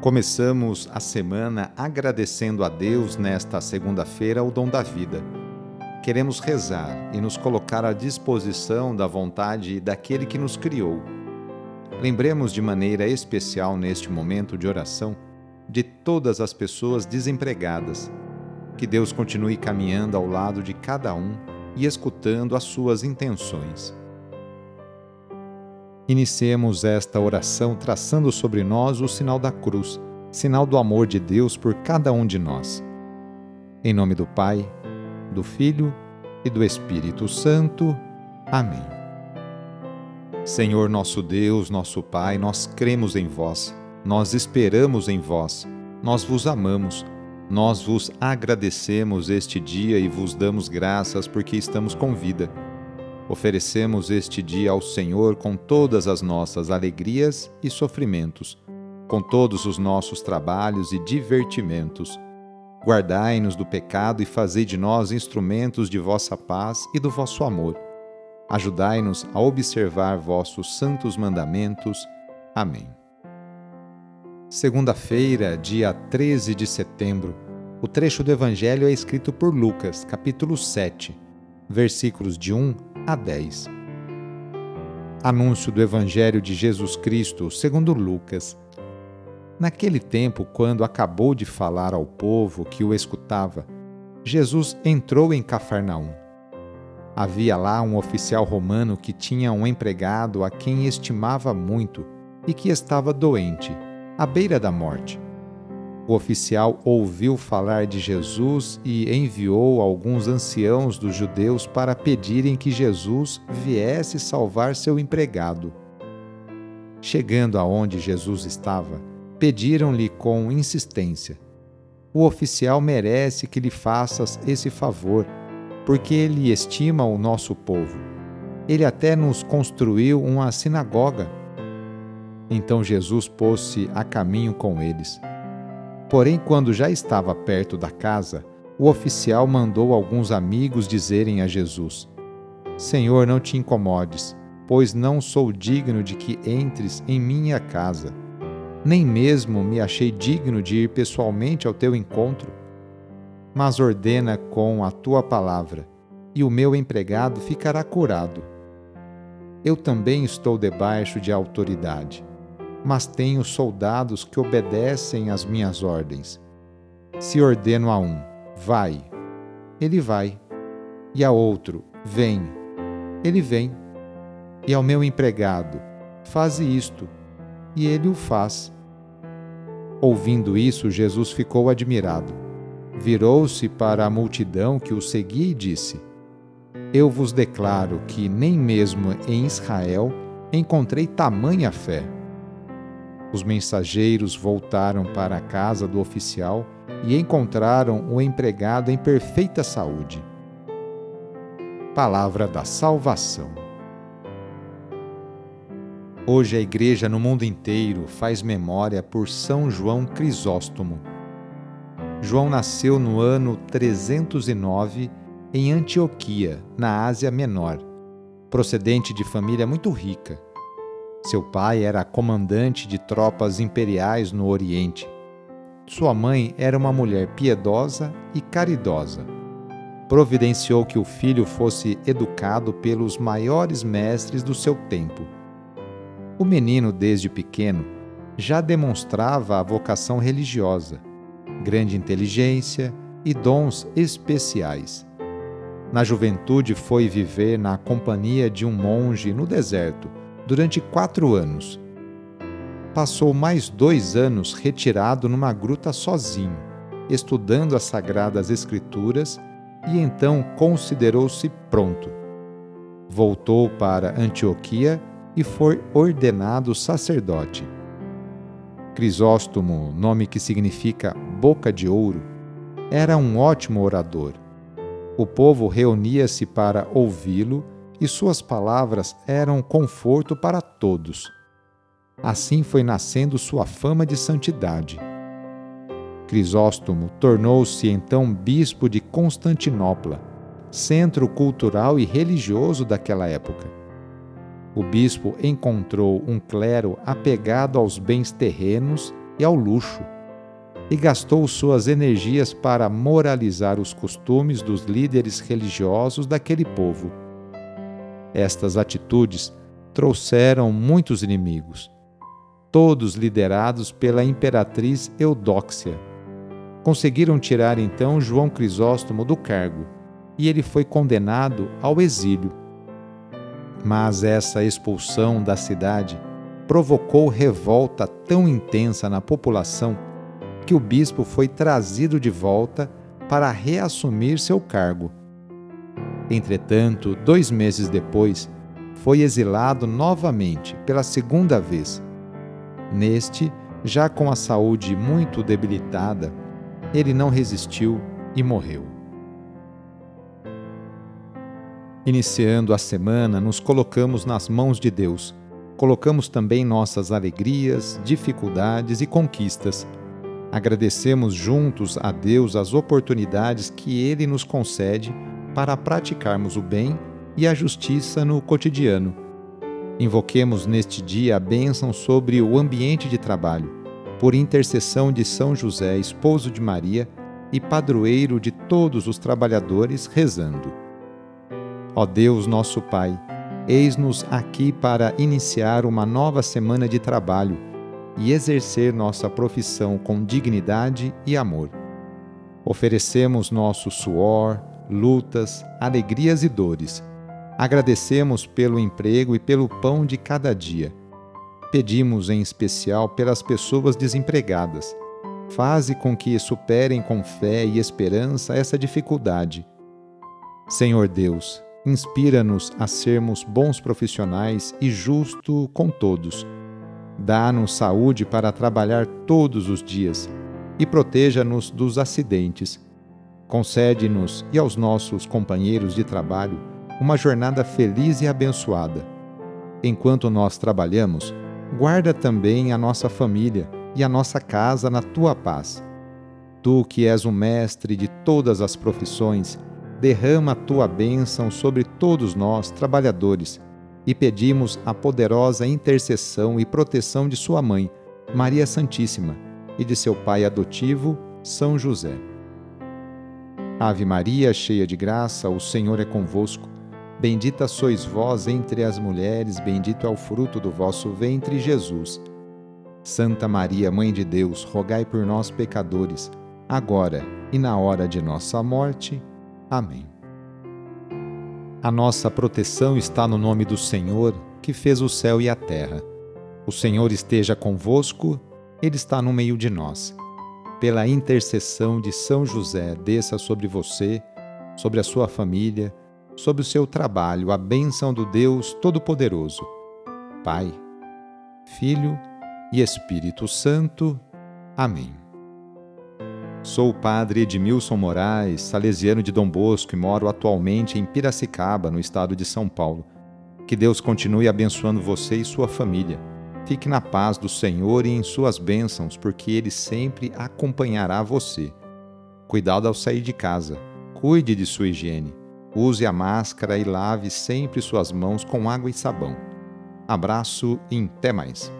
Começamos a semana agradecendo a Deus nesta segunda-feira o dom da vida. Queremos rezar e nos colocar à disposição da vontade daquele que nos criou. Lembremos de maneira especial neste momento de oração de todas as pessoas desempregadas. Que Deus continue caminhando ao lado de cada um e escutando as suas intenções. Iniciemos esta oração traçando sobre nós o sinal da cruz, sinal do amor de Deus por cada um de nós. Em nome do Pai, do Filho e do Espírito Santo. Amém. Senhor nosso Deus, nosso Pai, nós cremos em vós, nós esperamos em vós, nós vos amamos, nós vos agradecemos este dia e vos damos graças porque estamos com vida Oferecemos este dia ao Senhor com todas as nossas alegrias e sofrimentos, com todos os nossos trabalhos e divertimentos. Guardai-nos do pecado e fazei de nós instrumentos de vossa paz e do vosso amor. Ajudai-nos a observar vossos santos mandamentos. Amém. Segunda-feira, dia 13 de setembro. O trecho do Evangelho é escrito por Lucas, capítulo 7, versículos de 1 a 10. Anúncio do Evangelho de Jesus Cristo segundo Lucas. Naquele tempo, quando acabou de falar ao povo que o escutava, Jesus entrou em Cafarnaum. Havia lá um oficial romano que tinha um empregado a quem estimava muito e que estava doente, à beira da morte. O oficial ouviu falar de Jesus e enviou alguns anciãos dos judeus para pedirem que Jesus viesse salvar seu empregado. Chegando aonde Jesus estava, pediram-lhe com insistência: O oficial merece que lhe faças esse favor, porque ele estima o nosso povo. Ele até nos construiu uma sinagoga. Então Jesus pôs-se a caminho com eles. Porém, quando já estava perto da casa, o oficial mandou alguns amigos dizerem a Jesus: Senhor, não te incomodes, pois não sou digno de que entres em minha casa. Nem mesmo me achei digno de ir pessoalmente ao teu encontro. Mas ordena com a tua palavra, e o meu empregado ficará curado. Eu também estou debaixo de autoridade mas tenho soldados que obedecem às minhas ordens. Se ordeno a um, vai, ele vai, e a outro, vem, ele vem, e ao meu empregado, faze isto, e ele o faz. Ouvindo isso, Jesus ficou admirado. Virou-se para a multidão que o seguia e disse: Eu vos declaro que nem mesmo em Israel encontrei tamanha fé. Os mensageiros voltaram para a casa do oficial e encontraram o empregado em perfeita saúde. Palavra da Salvação. Hoje a Igreja no mundo inteiro faz memória por São João Crisóstomo. João nasceu no ano 309 em Antioquia, na Ásia Menor, procedente de família muito rica seu pai era comandante de tropas imperiais no Oriente. Sua mãe era uma mulher piedosa e caridosa. Providenciou que o filho fosse educado pelos maiores mestres do seu tempo. O menino, desde pequeno, já demonstrava a vocação religiosa, grande inteligência e dons especiais. Na juventude, foi viver na companhia de um monge no deserto durante quatro anos. Passou mais dois anos retirado numa gruta sozinho, estudando as Sagradas Escrituras e então considerou-se pronto. Voltou para Antioquia e foi ordenado sacerdote. Crisóstomo, nome que significa boca de ouro, era um ótimo orador. O povo reunia-se para ouvi-lo e suas palavras eram conforto para todos. Assim foi nascendo sua fama de santidade. Crisóstomo tornou-se então bispo de Constantinopla, centro cultural e religioso daquela época. O bispo encontrou um clero apegado aos bens terrenos e ao luxo, e gastou suas energias para moralizar os costumes dos líderes religiosos daquele povo. Estas atitudes trouxeram muitos inimigos, todos liderados pela imperatriz Eudóxia. Conseguiram tirar então João Crisóstomo do cargo e ele foi condenado ao exílio. Mas essa expulsão da cidade provocou revolta tão intensa na população que o bispo foi trazido de volta para reassumir seu cargo. Entretanto, dois meses depois, foi exilado novamente pela segunda vez. Neste, já com a saúde muito debilitada, ele não resistiu e morreu. Iniciando a semana, nos colocamos nas mãos de Deus. Colocamos também nossas alegrias, dificuldades e conquistas. Agradecemos juntos a Deus as oportunidades que Ele nos concede para praticarmos o bem e a justiça no cotidiano. Invoquemos neste dia a bênção sobre o ambiente de trabalho, por intercessão de São José, esposo de Maria e padroeiro de todos os trabalhadores, rezando. Ó Deus, nosso Pai, eis-nos aqui para iniciar uma nova semana de trabalho e exercer nossa profissão com dignidade e amor. Oferecemos nosso suor, lutas, alegrias e dores. Agradecemos pelo emprego e pelo pão de cada dia. Pedimos em especial pelas pessoas desempregadas. Faze com que superem com fé e esperança essa dificuldade. Senhor Deus, Inspira-nos a sermos bons profissionais e justo com todos. Dá-nos saúde para trabalhar todos os dias e proteja-nos dos acidentes. Concede-nos e aos nossos companheiros de trabalho uma jornada feliz e abençoada. Enquanto nós trabalhamos, guarda também a nossa família e a nossa casa na tua paz. Tu que és o mestre de todas as profissões, derrama a tua bênção sobre todos nós, trabalhadores, e pedimos a poderosa intercessão e proteção de Sua mãe, Maria Santíssima, e de seu pai adotivo, São José. Ave Maria, cheia de graça, o Senhor é convosco. Bendita sois vós entre as mulheres, bendito é o fruto do vosso ventre, Jesus. Santa Maria, Mãe de Deus, rogai por nós, pecadores, agora e na hora de nossa morte. Amém. A nossa proteção está no nome do Senhor, que fez o céu e a terra. O Senhor esteja convosco, Ele está no meio de nós. Pela intercessão de São José, desça sobre você, sobre a sua família, sobre o seu trabalho, a bênção do Deus Todo-Poderoso. Pai, Filho e Espírito Santo. Amém. Sou o padre Edmilson Moraes, salesiano de Dom Bosco e moro atualmente em Piracicaba, no estado de São Paulo. Que Deus continue abençoando você e sua família. Fique na paz do Senhor e em suas bênçãos, porque Ele sempre acompanhará você. Cuidado ao sair de casa. Cuide de sua higiene. Use a máscara e lave sempre suas mãos com água e sabão. Abraço e até mais.